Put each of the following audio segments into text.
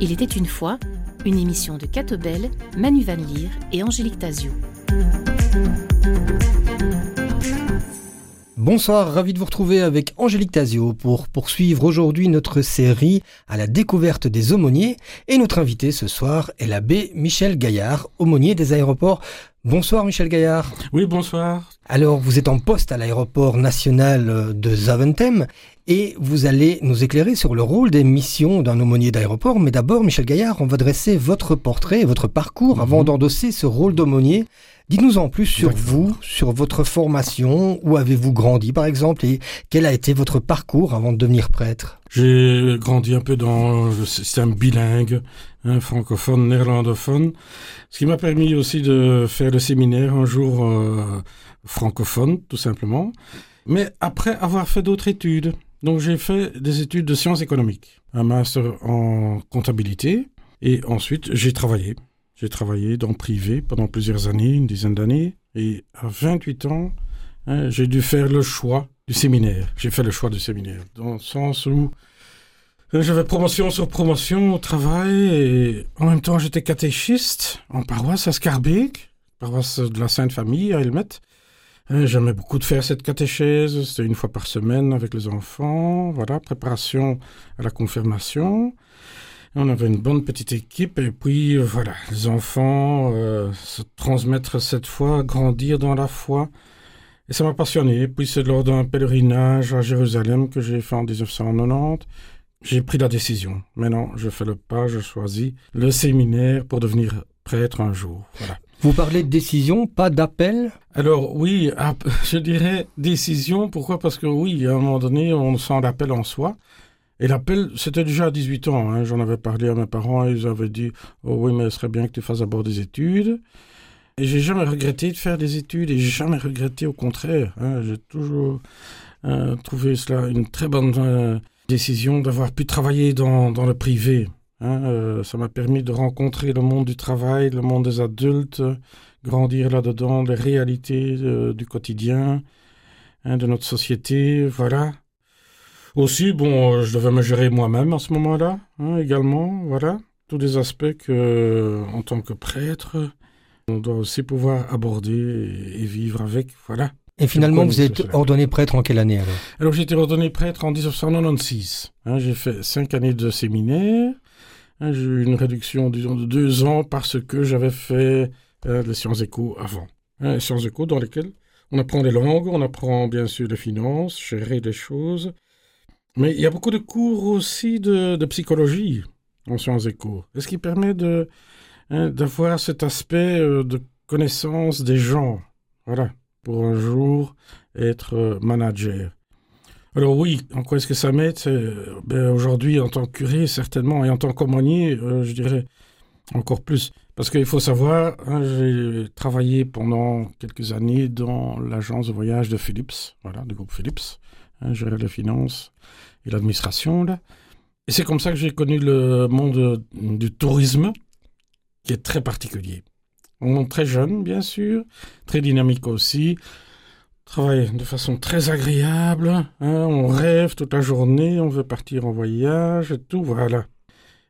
Il était une fois une émission de Catobel, Manu Van Leer et Angélique Tazio. Bonsoir, ravi de vous retrouver avec Angélique Tazio pour poursuivre aujourd'hui notre série à la découverte des aumôniers. Et notre invité ce soir est l'abbé Michel Gaillard, aumônier des aéroports. Bonsoir Michel Gaillard. Oui, bonsoir. Alors vous êtes en poste à l'aéroport national de Zaventem et vous allez nous éclairer sur le rôle des missions d'un aumônier d'aéroport. Mais d'abord, Michel Gaillard, on va dresser votre portrait, votre parcours avant mhm. d'endosser ce rôle d'aumônier. Dites-nous en plus sur vous, sur votre formation, où avez-vous grandi par exemple, et quel a été votre parcours avant de devenir prêtre? J'ai grandi un peu dans le système bilingue, hein, francophone, néerlandophone, ce qui m'a permis aussi de faire le séminaire un jour euh, francophone, tout simplement, mais après avoir fait d'autres études. Donc j'ai fait des études de sciences économiques, un master en comptabilité, et ensuite j'ai travaillé. J'ai travaillé dans le privé pendant plusieurs années, une dizaine d'années, et à 28 ans, hein, j'ai dû faire le choix du séminaire. J'ai fait le choix du séminaire, dans le sens où euh, j'avais promotion sur promotion au travail, et en même temps j'étais catéchiste en paroisse à Scarbeck, paroisse de la Sainte Famille à Elmet, Hein, j'aimais beaucoup de faire cette catéchèse, c'était une fois par semaine avec les enfants, voilà, préparation à la confirmation. On avait une bonne petite équipe et puis euh, voilà, les enfants euh, se transmettre cette foi, grandir dans la foi. Et ça m'a passionné. Puis c'est lors d'un pèlerinage à Jérusalem que j'ai fait en 1990. J'ai pris la décision. Maintenant, je fais le pas, je choisis le séminaire pour devenir prêtre un jour. Voilà. Vous parlez de décision, pas d'appel? Alors oui, je dirais décision. Pourquoi? Parce que oui, à un moment donné, on sent l'appel en soi. Et l'appel, c'était déjà à 18 ans. Hein. J'en avais parlé à mes parents ils avaient dit Oh oui, mais ce serait bien que tu fasses d'abord des études. Et j'ai jamais regretté de faire des études et j'ai jamais regretté, au contraire. Hein. J'ai toujours euh, trouvé cela une très bonne euh, décision d'avoir pu travailler dans le privé. Hein, euh, ça m'a permis de rencontrer le monde du travail, le monde des adultes, grandir là-dedans, les réalités euh, du quotidien, hein, de notre société, voilà. Aussi, bon, euh, je devais me gérer moi-même à ce moment-là, hein, également, voilà. Tous des aspects que, en tant que prêtre, on doit aussi pouvoir aborder et, vivre avec, voilà. Et finalement, vous êtes ordonné prêtre en quelle année alors? Alors j'ai été ordonné prêtre en 1996. j'ai fait cinq années de séminaire. Hein, j'ai eu une réduction, de deux ans parce que j'avais fait euh, les sciences éco avant. Hein, les sciences éco dans lesquelles on apprend les langues, on apprend bien sûr les finances, gérer des choses. Mais il y a beaucoup de cours aussi de, psychologie en sciences éco. Ce qui permet de, hein, d'avoir cet aspect euh, de connaissance des gens. Voilà. Pour un jour être euh, manager? Alors oui, en quoi est-ce que ça m'aide ben, Aujourd'hui, en tant que curé, certainement, et en tant qu'aumônier, euh, je dirais encore plus. Parce qu'il faut savoir, hein, j'ai travaillé pendant quelques années dans l'agence de voyage de Philips, voilà, du groupe Philips, hein, gérer les finances et l'administration. Et c'est comme ça que j'ai connu le monde du tourisme, qui est très particulier. On est très jeune, bien sûr, très dynamique aussi travaille de façon très agréable. Hein, on rêve toute la journée, on veut partir en voyage et tout, voilà.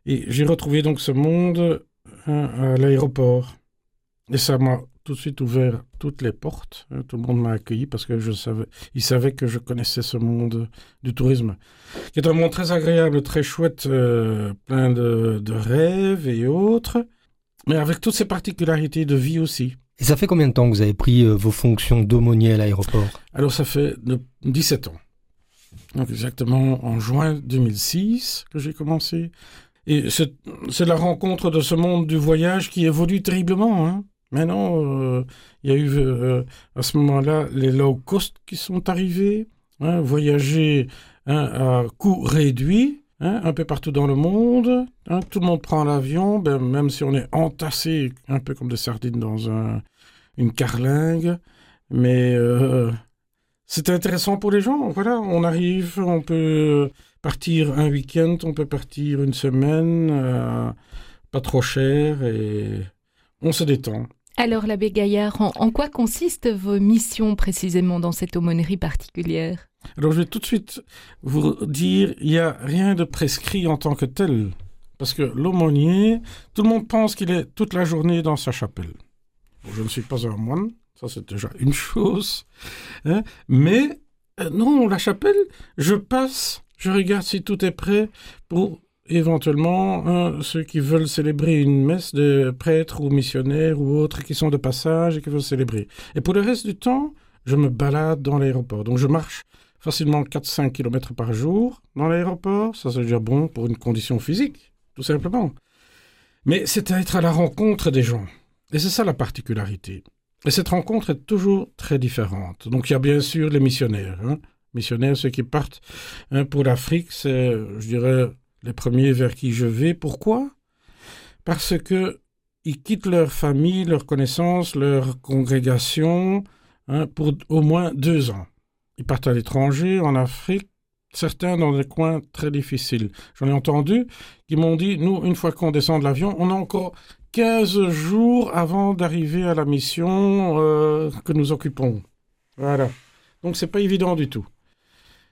Et j'ai retrouvé donc ce monde hein, à l'aéroport. Et ça m'a tout de suite ouvert toutes les portes. Hein, tout le monde m'a accueilli parce que je savais, il savait que je connaissais ce monde du tourisme, qui est un monde très agréable, très chouette, euh, plein de, de rêves et autres, mais avec toutes ses particularités de vie aussi. Et ça fait combien de temps que vous avez pris euh, vos fonctions d'aumônier à l'aéroport? Alors ça fait 17 ans. Donc exactement en juin 2006 que j'ai commencé. Et c'est la rencontre de ce monde du voyage qui évolue terriblement. Hein. Maintenant, euh, il y a eu euh, à ce moment-là les low cost qui sont arrivés. Hein, voyager hein, à coût réduit. Hein, un peu partout dans le monde. Hein, tout le monde prend l'avion, ben, même si on est entassé un peu comme des sardines dans un, une carlingue. Mais euh, c'est intéressant pour les gens. Voilà, on arrive, on peut partir un week-end, on peut partir une semaine, euh, pas trop cher et on se détend. Alors, l'abbé Gaillard, en, quoi consistent vos missions précisément dans cette aumônerie particulière? Alors, je vais tout de suite vous dire, il n'y a rien de prescrit en tant que tel. Parce que l'aumônier, tout le monde pense qu'il est toute la journée dans sa chapelle. je ne suis pas un moine, ça c'est déjà une chose. Hein. Mais euh, non, la chapelle, je passe, je regarde si tout est prêt pour éventuellement hein, ceux qui veulent célébrer une messe de prêtres ou missionnaires ou autres qui sont de passage et qui veulent célébrer. Et pour le reste du temps, je me balade dans l'aéroport. Donc je marche facilement 4-5 km par jour dans l'aéroport. Ça, c'est déjà bon pour une condition physique, tout simplement. Mais c'est à être à la rencontre des gens. Et c'est ça la particularité. Et cette rencontre est toujours très différente. Donc il y a bien sûr les missionnaires. Hein. Missionnaires, ceux qui partent hein, pour l'Afrique, c'est, je dirais, les premiers vers qui je vais. Pourquoi? Parce que ils quittent leur famille, leurs connaissances, leur congrégation hein, pour au moins deux ans. Ils partent à l'étranger, en Afrique, certains dans des coins très difficiles. J'en ai entendu qui m'ont dit, nous, une fois qu'on descend de l'avion, on a encore 15 jours avant d'arriver à la mission euh, que nous occupons. Voilà. Donc c'est pas évident du tout.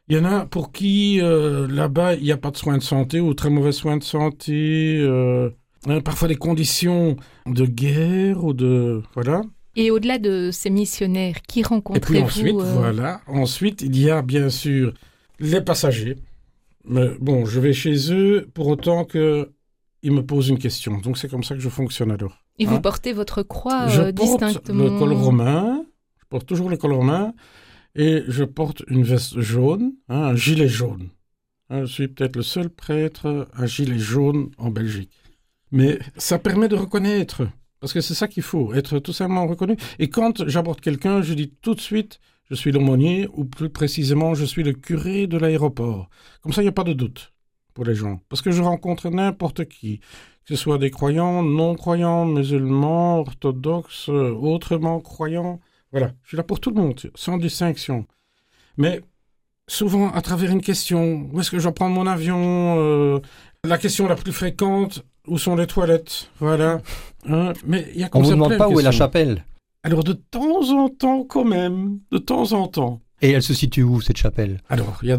Il y en a pour qui euh, là-bas il n'y a pas de soins de santé ou très mauvais soins de santé, euh, hein, parfois des conditions de guerre ou de voilà. Et au-delà de ces missionnaires, qui rencontrez-vous Et puis ensuite, euh voilà, ensuite il y a bien sûr les passagers. Mais bon, je vais chez eux pour autant que ils me posent une question. Donc c'est comme ça que je fonctionne alors. Et vous Hein portez votre croix je euh, porte distinctement le col romain, je porte toujours le col romain, et je porte une veste jaune, hein, un gilet jaune. Hein, je suis peut-être le seul prêtre à gilet jaune en Belgique. Mais ça permet de reconnaître, parce que c'est ça qu'il faut, être tout simplement reconnu. Et quand j'aborde quelqu'un, je dis tout de suite, je suis l'aumônier, ou plus précisément, je suis le curé de l'aéroport. Comme ça, il n'y a pas de doute pour les gens. Parce que je rencontre n'importe qui, que ce soit des croyants, non-croyants, musulmans, orthodoxes, euh, autrement croyants. Voilà, je suis là pour tout le monde, sans distinction. Mais souvent à travers une question, où est-ce que je prendre mon avion euh, La question la plus fréquente, où sont les toilettes? Voilà. Hein, mais il y a On comme vous demande pas où est la chapelle. Alors de temps en temps quand même, de temps en temps. Et elle se situe où cette chapelle? Alors, il y a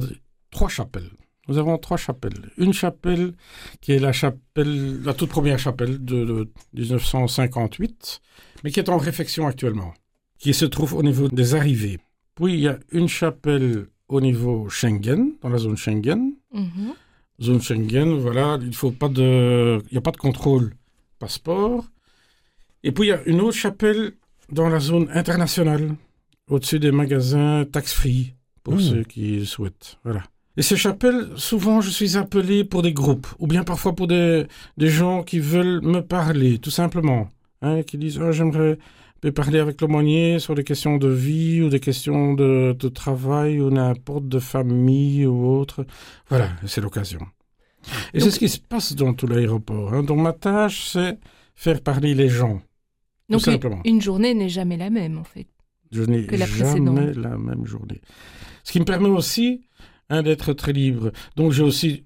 trois chapelles. Nous avons trois chapelles. Une chapelle qui est la chapelle, la toute première chapelle de, de 1958, mais qui est en réfection actuellement, qui se trouve au niveau des arrivées. Puis il y a une chapelle au niveau Schengen, dans la zone Schengen. Mhm. Zone Schengen, voilà, il faut pas de, il n'y a pas de contrôle passeport. Et puis il y a une autre chapelle dans la zone internationale, au-dessus des magasins tax-free, pour Hmm. ceux qui souhaitent. Voilà. Et ces chapelles, souvent, je suis appelé pour des groupes, ou bien parfois pour des, des gens qui veulent me parler, tout simplement. Hein, qui disent, oh, j'aimerais parler avec l'aumônier sur des questions de vie, ou des questions de, de travail, ou n'importe, de famille, ou autre. Voilà, c'est l'occasion. Et c'est ce qui se passe dans tout l'aéroport. Hein. Donc ma tâche, c'est faire parler les gens. Donc tout simplement. une, journée n'est jamais la même en fait. Je n'ai jamais précédente. la même journée. Ce qui me permet aussi hein, d'être très libre. Donc j'ai aussi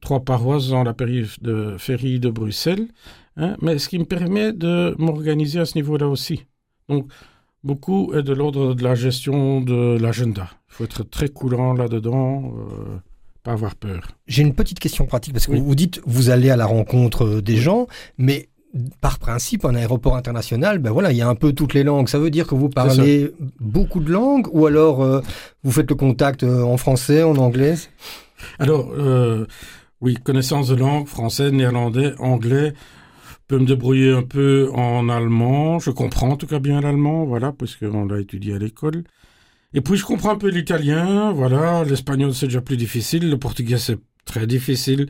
trois paroisses dans la périphérie de Ferry de Bruxelles, hein, mais ce qui me permet de m'organiser à ce niveau-là aussi. Donc beaucoup est de l'ordre de la gestion de l'agenda. Il faut être très coulant là-dedans, euh, pas avoir peur. J'ai une petite question pratique parce que Oui. vous dites vous allez à la rencontre euh, des gens, mais par principe, un aéroport international, ben voilà, il y a un peu toutes les langues. Ça veut dire que vous parlez beaucoup de langues ou alors euh, vous faites le contact euh, en français, en anglais? Alors, euh, oui, connaissance de langue, français, néerlandais, anglais. Peux me débrouiller un peu en allemand. Je comprends en tout cas bien l'allemand, voilà, puisqu'on l'a étudié à l'école. Et puis je comprends un peu l'italien, voilà. L'espagnol c'est déjà plus difficile. Le portugais c'est très difficile.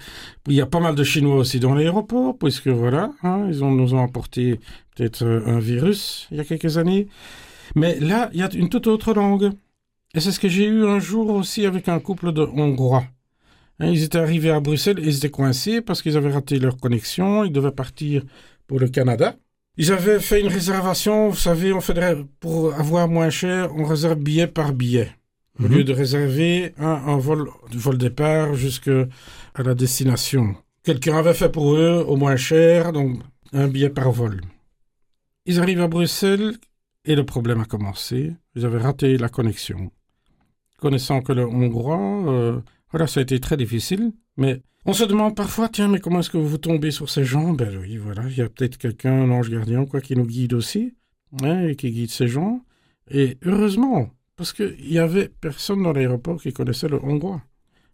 Il y a pas mal de Chinois aussi dans l'aéroport, puisque voilà, hein, ils ont, nous ont apporté peut-être euh, un virus il y a quelques années. Mais là, il y a une toute autre langue. Et c'est ce que j'ai eu un jour aussi avec un couple de Hongrois. Hein, ils étaient arrivés à Bruxelles et ils étaient coincés parce qu'ils avaient raté leur connexion. Ils devaient partir pour le Canada. Ils avaient fait une réservation, vous savez, on fait pour avoir moins cher, on réserve billet par billet. Au Mhm. lieu de réserver un, un vol du vol départ jusqu'à la destination. Quelqu'un avait fait pour eux au moins cher, donc un billet par vol. ils arrivent à Bruxelles et le problème a commencé. Ils avaient raté la connexion. Connaissant que le hongrois, euh, voilà, ça a été très difficile. Mais on se demande parfois, tiens, mais comment est-ce que vous tombez sur ces gens? Ben oui, voilà, il y a peut-être quelqu'un, un ange gardien, quoi, qui nous guide aussi, hein, et qui guide ces gens. Et heureusement, parce qu'il y avait personne dans l'aéroport qui connaissait le hongrois.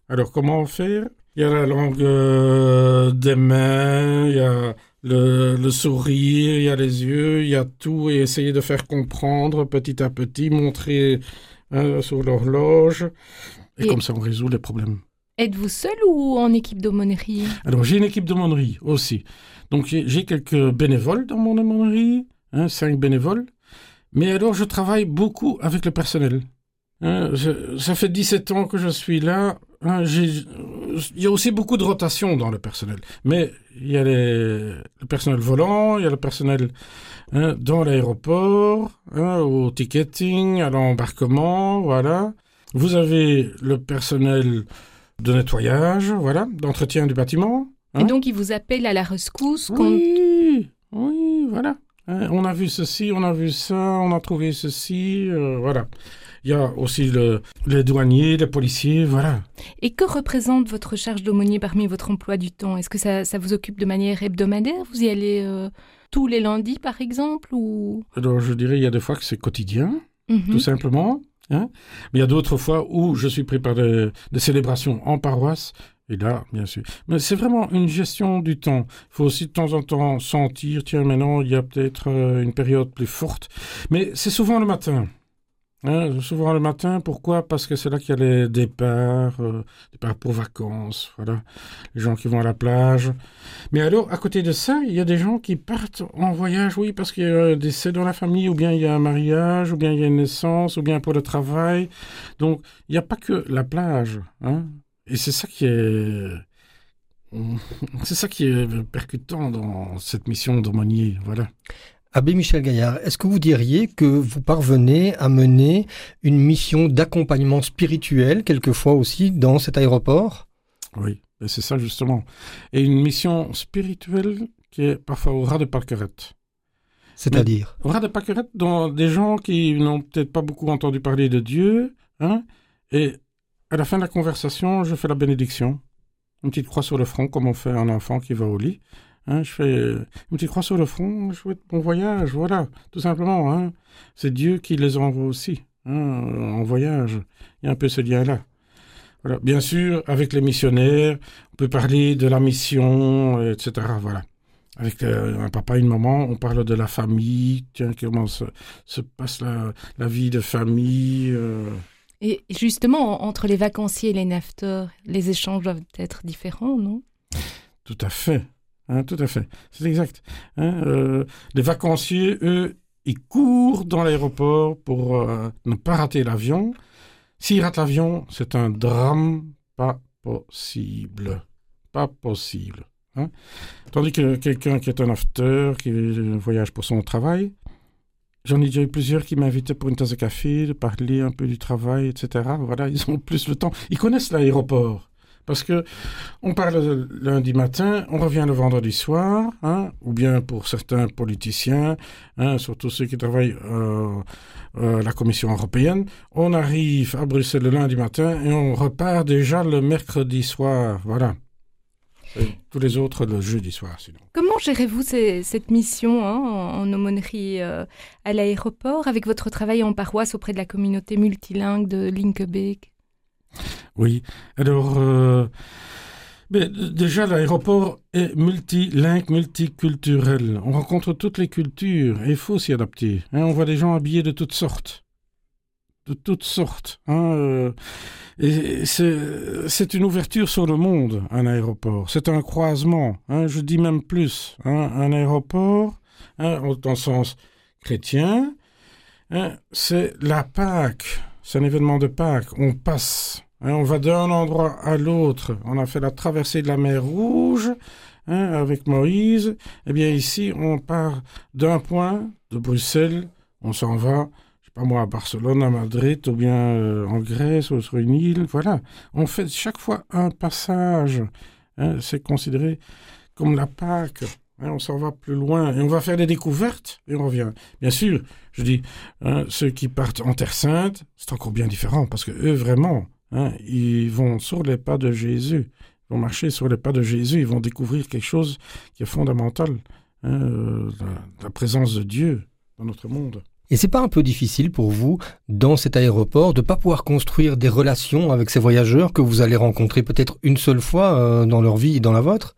Alors comment faire? Il y a la langue euh, des mains, il y a le, sourire, il y a les yeux, il y a tout, et essayer de faire comprendre petit à petit, montrer hein, sur l'horloge, et, comme ça on résout les problèmes. Êtes-vous seul ou en équipe d'aumônerie? Alors j'ai une équipe d'aumônerie aussi. Donc j'ai quelques bénévoles dans mon aumônerie, hein, cinq bénévoles. Mais alors je travaille beaucoup avec le personnel. Hein, ça fait 17 ans que je suis là. Hein, il y a aussi beaucoup de rotation dans le personnel. Mais il y a le personnel volant, il y a le personnel hein, dans l'aéroport, au ticketing, à l'embarquement, voilà. Vous avez le personnel de nettoyage, voilà, d'entretien du bâtiment. Et donc, il vous appelle à la rescousse Oui, oui, voilà. on a vu ceci, on a vu ça, on a trouvé ceci, euh, voilà. Il y a aussi le, les douaniers, les policiers, voilà. Et que représente votre charge d'aumônier parmi votre emploi du temps? Est-ce que ça, ça, vous occupe de manière hebdomadaire? Vous y allez euh, tous les lundis, par exemple ou... Alors, je dirais, il y a des fois que c'est quotidien, mhm. tout simplement. Hein? Mais il y a d'autres fois où je suis pris par des, célébrations en paroisse et là, bien sûr. Mais c'est vraiment une gestion du temps. Il faut aussi de temps en temps sentir, tiens, maintenant, il y a peut-être euh, une période plus forte. Mais c'est souvent le matin. Souvent le matin, pourquoi? Parce que c'est là qu'il y a les départs, euh, départs pour vacances, voilà, les gens qui vont à la plage. Mais alors, à côté de ça, il y a des gens qui partent en voyage, oui, parce qu'il y a un décès dans la famille, ou bien il y a un mariage, ou bien il y a une naissance, ou bien pour le travail. Donc, il n'y a pas que la plage, hein. Et c'est ça qui est... C'est ça qui est percutant dans cette mission d'aumônier, voilà. Abbé Michel Gaillard, est-ce que vous diriez que vous parvenez à mener une mission d'accompagnement spirituel, quelquefois aussi, dans cet aéroport? Oui, c'est ça justement. Et une mission spirituelle qui est parfois au ras de parquerette. C'est-à-dire? Au ras de parquerette, dans des gens qui n'ont peut-être pas beaucoup entendu parler de Dieu, hein, et à la fin de la conversation, je fais la bénédiction. Une petite croix sur le front, comme on fait un enfant qui va au lit. Hein, je fais une petite croix sur le front, je souhaite bon voyage, voilà, tout simplement. Hein. C'est Dieu qui les envoie aussi, hein, en voyage. Il y a un peu ce lien-là. Voilà. Bien sûr, avec les missionnaires, on peut parler de la mission, etc. Voilà. Avec euh, un papa et une maman, on parle de la famille, tiens, comment se, passe la, vie de famille. Euh. Et justement, entre les vacanciers et les nafteurs, les échanges doivent être différents, non? Tout à fait. Hein, tout à fait, c'est exact. Hein, euh, les vacanciers, eux, ils courent dans l'aéroport pour euh, ne pas rater l'avion. S'ils ratent l'avion, c'est un drame pas possible. Pas possible. Hein. Tandis que quelqu'un qui est un after, qui voyage pour son travail, J'en ai déjà eu plusieurs qui m'invitaient pour une tasse de café, de parler un peu du travail, etc. Voilà, ils ont plus le temps. Ils connaissent l'aéroport. Parce que on parle lundi matin, on revient le vendredi soir, hein, ou bien pour certains politiciens, hein, surtout ceux qui travaillent euh, euh, la Commission européenne, on arrive à Bruxelles le lundi matin et on repart déjà le mercredi soir. Voilà. tous les autres le jeudi soir, sinon. Comment gérez-vous cette mission hein, en, aumônerie euh, à l'aéroport avec votre travail en paroisse auprès de la communauté multilingue de Linkebeek oui, alors, euh, déjà, l'aéroport est multilingue, multiculturel. On rencontre toutes les cultures et il faut s'y adapter. Hein. on voit des gens habillés de toutes sortes. De toutes sortes. Hein, euh, c'est une ouverture sur le monde, un aéroport. C'est un croisement. Hein, je dis même plus. un aéroport, dans le sens chrétien, c'est la Pâque. C'est un événement de Pâques. On passe Hein, on va d'un endroit à l'autre. On a fait la traversée de la mer Rouge hein, avec Moïse. Eh bien ici, on part d'un point de Bruxelles, on s'en va, je sais pas moi, à Barcelone, à Madrid, ou bien euh, en Grèce, ou sur une île. Voilà. On fait chaque fois un passage. Hein, c'est considéré comme la Pâque. Hein, on s'en va plus loin et on va faire des découvertes et on revient. Bien sûr, je dis, hein, ceux qui partent en Terre Sainte, c'est encore bien différent parce que eux, vraiment, hein, ils vont sur les pas de Jésus, ils vont marcher sur les pas de Jésus, ils vont découvrir quelque chose qui est fondamental, euh, la, présence de Dieu dans notre monde. Et c'est pas un peu difficile pour vous, dans cet aéroport, de pas pouvoir construire des relations avec ces voyageurs que vous allez rencontrer peut-être une seule fois euh, dans leur vie et dans la vôtre?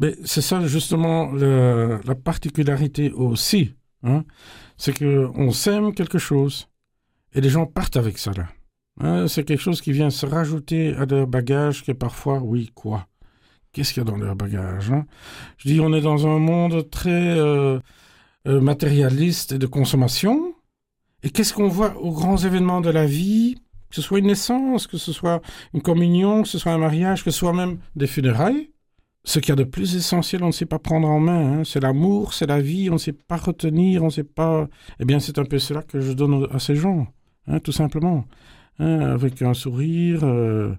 Mais c'est ça justement la particularité aussi, hein, c'est que on sème quelque chose et les gens partent avec ça là. Hein, c'est quelque chose qui vient se rajouter à leur bagage qui est parfois, oui, quoi? Qu'est-ce qu'il y a dans leur bagage hein? Je dis, on est dans un monde très euh, euh, matérialiste et de consommation. Et qu'est-ce qu'on voit aux grands événements de la vie? Que ce soit une naissance, que ce soit une communion, que ce soit un mariage, que ce soit même des funérailles ce qu'il y a de plus essentiel, on ne sait pas prendre en main. Hein. C'est l'amour, c'est la vie, on ne sait pas retenir, on ne sait pas. Eh bien, c'est un peu cela que je donne à ces gens, hein, tout simplement. Hein, avec un sourire. Euh,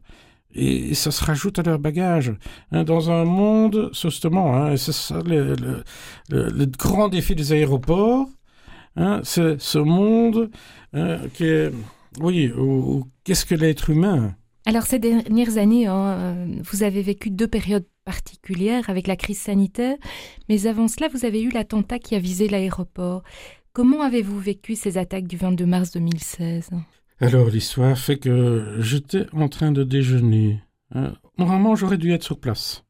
et, ça se rajoute à leur bagage. dans un monde, justement, c'est ça le, grand défi des aéroports, c'est ce monde qui est. Oui, qu'est-ce que l'être humain alors ces dernières années, euh, vous avez vécu deux périodes particulière avec la crise sanitaire, mais avant cela, vous avez eu l'attentat qui a visé l'aéroport. Comment avez-vous vécu ces attaques du 22 mars 2016 Alors, l'histoire fait que j'étais en train de déjeuner. Hein. Normalement, j'aurais dû être sur place.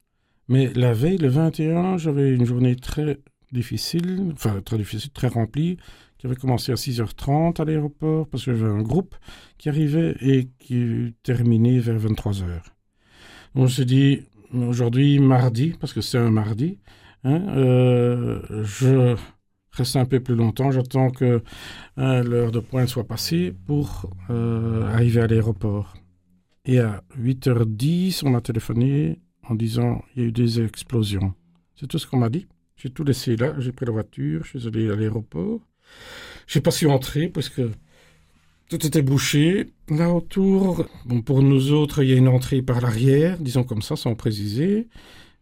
Mais la veille, le 21, j'avais une journée très difficile, enfin très difficile, très remplie, qui avait commencé à 6h30 à l'aéroport, parce que j'avais un groupe qui arrivait et qui terminait vers 23h. On s'est dit, aujourd'hui, mardi, parce que c'est un mardi, hein, euh, je reste un peu plus longtemps. J'attends que hein, l'heure de pointe soit passée pour euh, arriver à l'aéroport. Et à 8h10, on m'a téléphoné en disant il y a eu des explosions. C'est tout ce qu'on m'a dit. J'ai tout laissé là, j'ai pris la voiture, je suis allé à l'aéroport. J'ai pas su entrer parce que tout était bouché. Là autour, bon, pour nous autres, il y a une entrée par l'arrière, disons comme ça, sans préciser.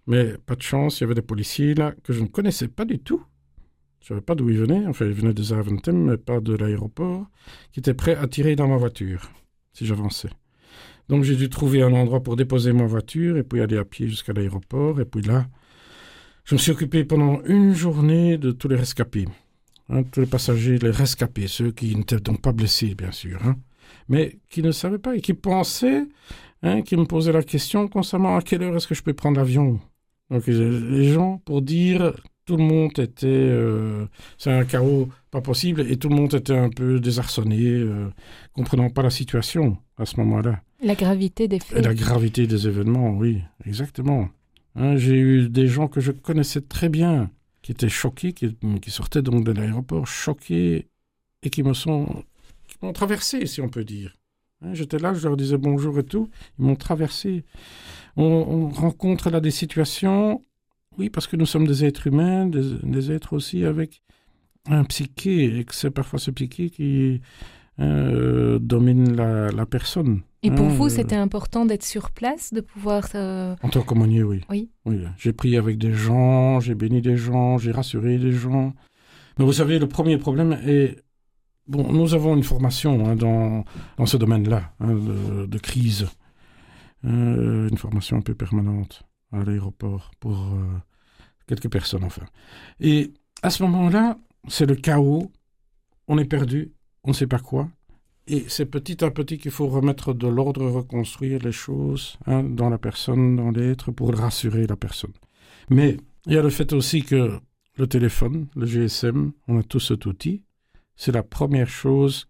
Mais pas de chance, il y avait des policiers là que je ne connaissais pas du tout. Je ne savais pas d'où ils venaient. Enfin, ils venaient de Zaventem, mais pas de l'aéroport, qui étaient prêts à tirer dans ma voiture si j'avançais. Donc j'ai dû trouver un endroit pour déposer ma voiture et puis aller à pied jusqu'à l'aéroport. Et puis là, je me suis occupé pendant une journée de tous les rescapés. Hein, tous les passagers, les rescapés, ceux qui n'étaient donc pas blessés, bien sûr, hein, mais qui ne savaient pas et qui pensaient, hein, qui me posaient la question concernant à quelle heure est-ce que je peux prendre l'avion? Donc les gens, pour dire, tout le monde était, euh, c'est un chaos pas possible, et tout le monde était un peu désarçonné, euh, comprenant pas la situation à ce moment-là. La gravité des faits. Et la gravité des événements, oui, exactement. Hein, j'ai eu des gens que je connaissais très bien, qui étaient choqués, qui, sortaient donc de l'aéroport, choqués, et qui me sont, qui m'ont traversé, si on peut dire. Hein, j'étais là, je leur disais bonjour et tout, ils m'ont traversé. On, rencontre là des situations, oui, parce que nous sommes des êtres humains, des, êtres aussi avec un psyché, et que c'est parfois ce psyché qui euh, domine la personne. Et pour vous, ah, c'était important d'être sur place, de pouvoir... En tant qu'aumônier, oui. Oui. oui. J'ai prié avec des gens, j'ai béni des gens, j'ai rassuré des gens. Mais vous savez, le premier problème est... Bon, nous avons une formation hein, dans, dans ce domaine-là, hein, de, crise. Euh, une formation un peu permanente à l'aéroport pour euh, quelques personnes, enfin. Et à ce moment-là, c'est le chaos. On est perdu, on ne sait pas quoi. Et c'est petit à petit qu'il faut remettre de l'ordre, reconstruire les choses hein, dans la personne, dans l'être, pour rassurer la personne. Mais il y a le fait aussi que le téléphone, le GSM, on a tous cet outil. C'est la première chose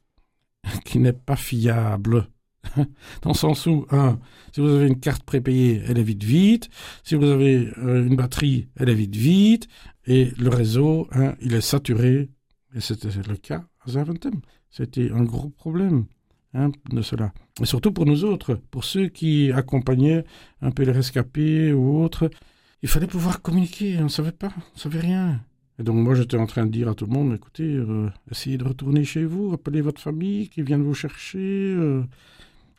qui n'est pas fiable. Dans le sens où, si vous avez une carte prépayée, elle est vite vite. Si vous avez euh, une batterie, elle est vite vite. Et le réseau, hein, il est saturé. Et c'était le cas à Zaventem. C'était un gros problème hein, de cela. Et surtout pour nous autres, pour ceux qui accompagnaient un peu les rescapés ou autres, il fallait pouvoir communiquer. On ne savait pas, on ne savait rien. Et donc moi j'étais en train de dire à tout le monde, écoutez, euh, essayez de retourner chez vous, appelez votre famille qui viennent vous chercher. Euh.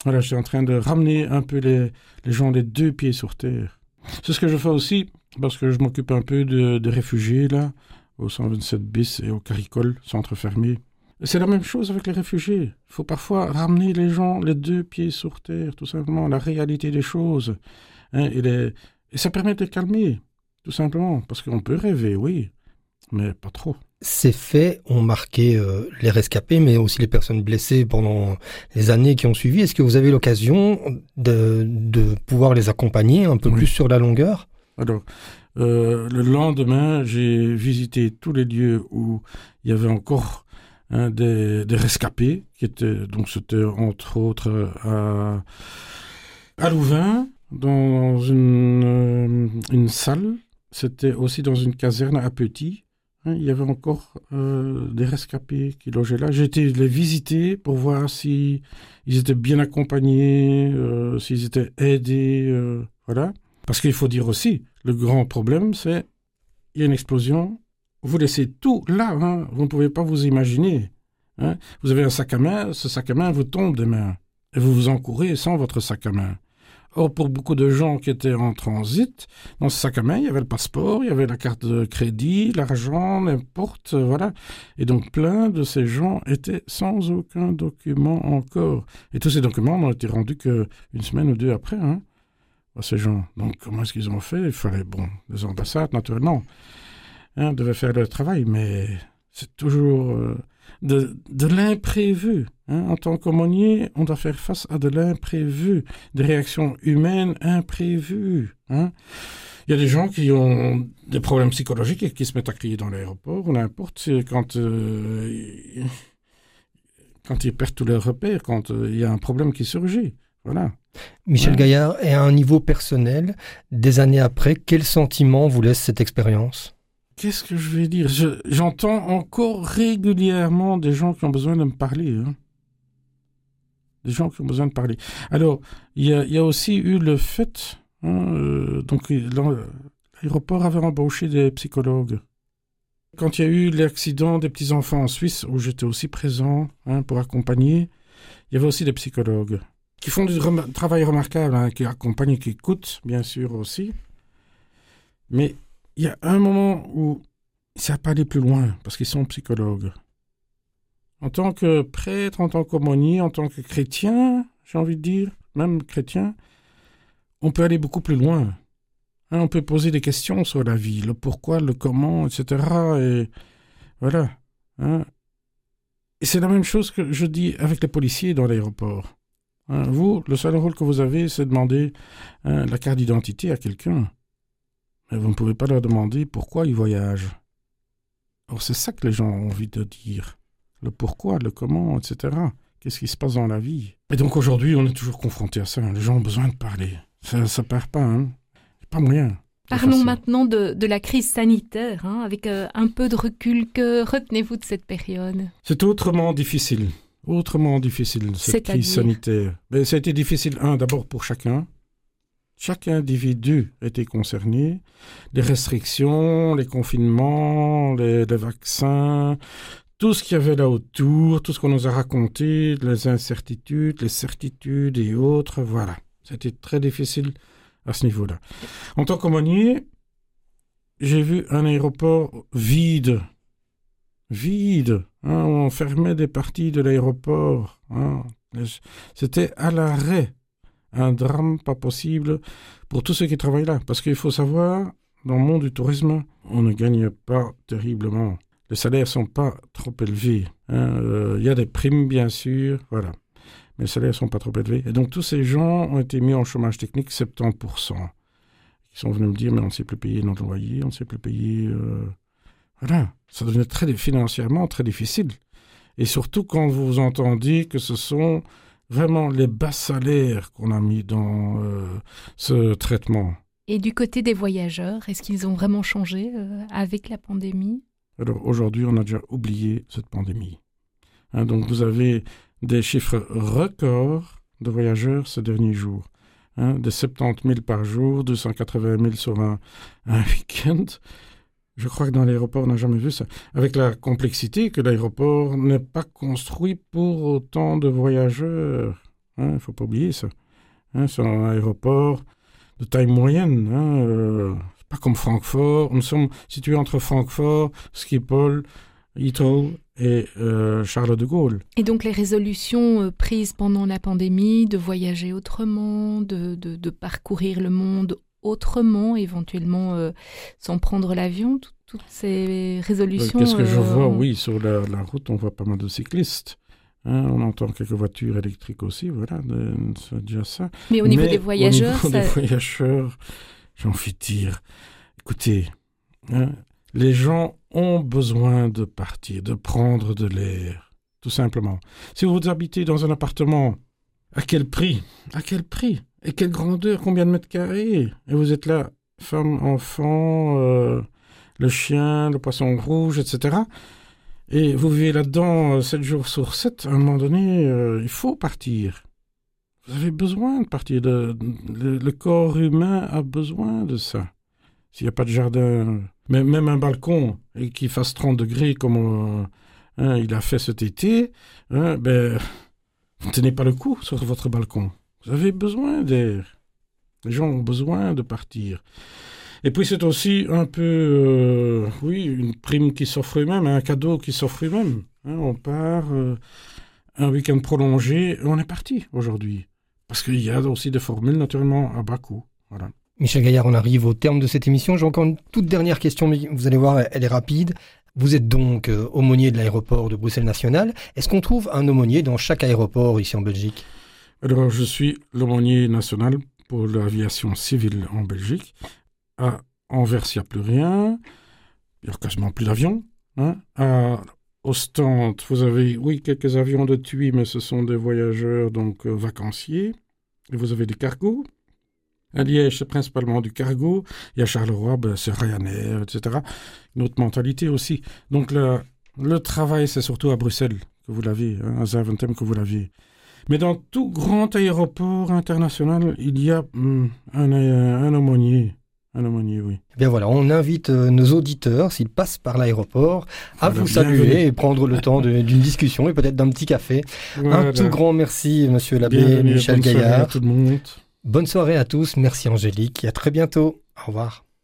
Voilà, j'étais en train de ramener un peu les, les gens les deux pieds sur terre. C'est ce que je fais aussi parce que je m'occupe un peu de, réfugiés, là, au 127 bis et au Caricole, centre fermé. C'est la même chose avec les réfugiés. Il faut parfois ramener les gens les deux pieds sur terre, tout simplement, la réalité des choses. Hein, et, et ça permet de calmer, tout simplement, parce qu'on peut rêver, oui, mais pas trop. Ces faits ont marqué euh, les rescapés, mais aussi les personnes blessées pendant les années qui ont suivi. Est-ce que vous avez l'occasion de, de, pouvoir les accompagner un peu plus sur la longueur? Alors, euh, le lendemain, j'ai visité tous les lieux où il y avait encore hein, des, des, rescapés, qui étaient, donc c'était entre autres à, à Louvain, dans une, euh, une salle. C'était aussi dans une caserne à Petit Hein, il y avait encore euh, des rescapés qui logeaient là. J'ai été les visiter pour voir si étaient bien accompagnés, euh, s'ils étaient aidés, voilà. Parce qu'il faut dire aussi, le grand problème, c'est il y a une explosion, vous laissez tout là, hein. vous ne pouvez pas vous imaginer. Hein. Vous avez un sac à main, ce sac à main vous tombe des mains et vous vous encourez sans votre sac à main. Or, pour beaucoup de gens qui étaient en transit, dans ce sac à main, il y avait le passeport, il y avait la carte de crédit, l'argent, n'importe, voilà. Et donc, plein de ces gens étaient sans aucun document encore. Et tous ces documents n'ont été rendus qu'une semaine ou deux après, hein, à ces gens. Donc, comment est-ce qu'ils ont fait? Il fallait, bon, les ambassades, naturellement, hein, devaient faire leur travail, mais c'est toujours euh, de, de l'imprévu. Hein. En tant qu'aumônier, on doit faire face à de l'imprévu, des réactions humaines imprévues. Hein. Il y a des gens qui ont des problèmes psychologiques et qui se mettent à crier dans l'aéroport ou n'importe quand euh, quand ils perdent tous leurs repères, quand euh, il y a un problème qui surgit. Voilà. Michel Gaillard, et à un niveau personnel, des années après, quel sentiment vous laisse cette expérience? Qu'est-ce que je vais dire? J'entends encore régulièrement des gens qui ont besoin de me parler. Hein. Des gens qui ont besoin de parler. Alors, il y a, aussi eu le fait, hein, euh, donc l'aéroport avait embauché des psychologues. Quand il y a eu l'accident des petits-enfants en Suisse, où j'étais aussi présent hein, pour accompagner, il y avait aussi des psychologues qui font du travail remarquable, qui accompagnent et qui écoutent, bien sûr aussi. Mais il y a un moment où ça pas aller plus loin, parce qu'ils sont psychologues. En tant que prêtre, en tant qu'aumônier, en tant que chrétien, j'ai envie de dire, même chrétien, on peut aller beaucoup plus loin. Hein, on peut poser des questions sur la vie, le pourquoi, le comment, etc. Et voilà. Hein. Et c'est la même chose que je dis avec les policiers dans l'aéroport. Hein, vous, le seul rôle que vous avez, c'est de demander la carte d'identité à quelqu'un. Mais vous ne pouvez pas leur demander pourquoi ils voyagent. Or, c'est ça que les gens ont envie de dire. Le pourquoi, le comment, etc. Qu'est-ce qui se passe dans la vie? Et donc aujourd'hui, on est toujours confronté à ça. Les gens ont besoin de parler. Ça ne perd pas, hein. Pas moyen. Parlons maintenant de, de, la crise sanitaire, hein, avec euh, un peu de recul. Que retenez-vous de cette période? C'est autrement difficile. Autrement difficile, cette crise sanitaire. Mais ça a été difficile, un, d'abord pour chacun, chaque individu était concerné. Les restrictions, les confinements, les, vaccins, tout ce qu'il y avait là autour, tout ce qu'on nous a raconté, les incertitudes, les certitudes et autres, voilà. C'était très difficile à ce niveau-là. En tant qu'aumônier, j'ai vu un aéroport vide. Vide. Hein, on fermait des parties de l'aéroport. Hein. C'était à l'arrêt un drame pas possible pour tous ceux qui travaillent là. Parce qu'il faut savoir, dans le monde du tourisme, on ne gagne pas terriblement. Les salaires sont pas trop élevés. Hein. Euh, il y a des primes, bien sûr, voilà. Mais les salaires sont pas trop élevés. Et donc tous ces gens ont été mis en chômage technique 70%. Ils sont venus me dire, mais on ne sait plus payer notre loyer, on ne sait plus payer... Euh, voilà, ça devenait très financièrement très difficile. Et surtout quand vous entendez que ce sont vraiment les bas salaires qu'on a mis dans euh, ce traitement. Et du côté des voyageurs, est-ce qu'ils ont vraiment changé euh, avec la pandémie? Alors aujourd'hui, on a déjà oublié cette pandémie. Hein, donc vous avez des chiffres records de voyageurs ces derniers jours. Hein, de 70 000 par jour, 280 000 sur un week-end. Je crois que dans l'aéroport, on n'a jamais vu ça. Avec la complexité que l'aéroport n'est pas construit pour autant de voyageurs. Il hein, ne faut pas oublier ça. Hein, c'est un aéroport de taille moyenne. Hein, euh, Pas comme Francfort. Nous sommes situés entre Francfort, Schiphol, Heathrow et euh, Charles de Gaulle. Et donc les résolutions euh, prises pendant la pandémie de voyager autrement, de, de, parcourir le monde autrement, éventuellement euh, sans prendre l'avion, toutes ces résolutions. Qu'est-ce que je vois? Oui, sur la, route, on voit pas mal de cyclistes. Hein, on entend quelques voitures électriques aussi, voilà, c'est déjà ça. Mais au niveau des voyageurs, au niveau des voyageurs, j'ai envie de dire, écoutez, hein, les gens ont besoin de partir, de prendre de l'air, tout simplement. Si vous habitez dans un appartement, à quel prix? À quel prix? Et quelle grandeur Combien de mètres carrés Et vous êtes là, femme, enfant, euh, le chien, le poisson rouge, etc. Et vous vivez là-dedans 7 euh, jours sur 7, à un moment donné, euh, il faut partir. Vous avez besoin de partir. De, le corps humain a besoin de ça. S'il n'y a pas de jardin même un balcon et qui fasse 30 degrés comme euh, hein, il a fait cet été, hein, ben, vous ne tenez pas le coup sur votre balcon. Vous avez besoin d'air. Les gens ont besoin de partir. Et puis c'est aussi un peu, euh, oui, une prime qui s'offre même, un cadeau qui s'offre même. Hein, on part, euh, un week-end prolongé, on est parti aujourd'hui. Parce qu'il y a aussi des formules naturellement à bas coût. Michel Gaillard, on arrive au terme de cette émission. J'ai encore une toute dernière question, mais vous allez voir, elle est rapide. Vous êtes donc euh, aumônier de l'aéroport de Bruxelles National. Est-ce qu'on trouve un aumônier dans chaque aéroport ici en Belgique? Alors, je suis l'aumônier national pour l'aviation civile en Belgique. À Anvers, il n'y a plus rien. Il n'y a quasiment plus d'avions. Hein. À Ostende, vous avez, oui, quelques avions de TUI, mais ce sont des voyageurs, donc euh, vacanciers. Et vous avez des cargos. À Liège, c'est principalement du cargo. Y a Charleroi, ben, c'est Ryanair, etc. Une autre mentalité aussi. Donc le, travail, c'est surtout à Bruxelles que vous l'avez, hein, à Zaventem que vous l'aviez. Mais dans tout grand aéroport international, il y a hmm, un, un aumônier. Un aumônier, oui. Eh bien voilà, on invite euh, nos auditeurs, s'ils passent par l'aéroport, à vous saluer et prendre le temps d'une discussion et peut-être d'un petit café. Un tout grand merci, monsieur l'abbé Michel Gaillard. À tout le monde. Bonne soirée à tous, merci Angélique et à très bientôt. Au revoir.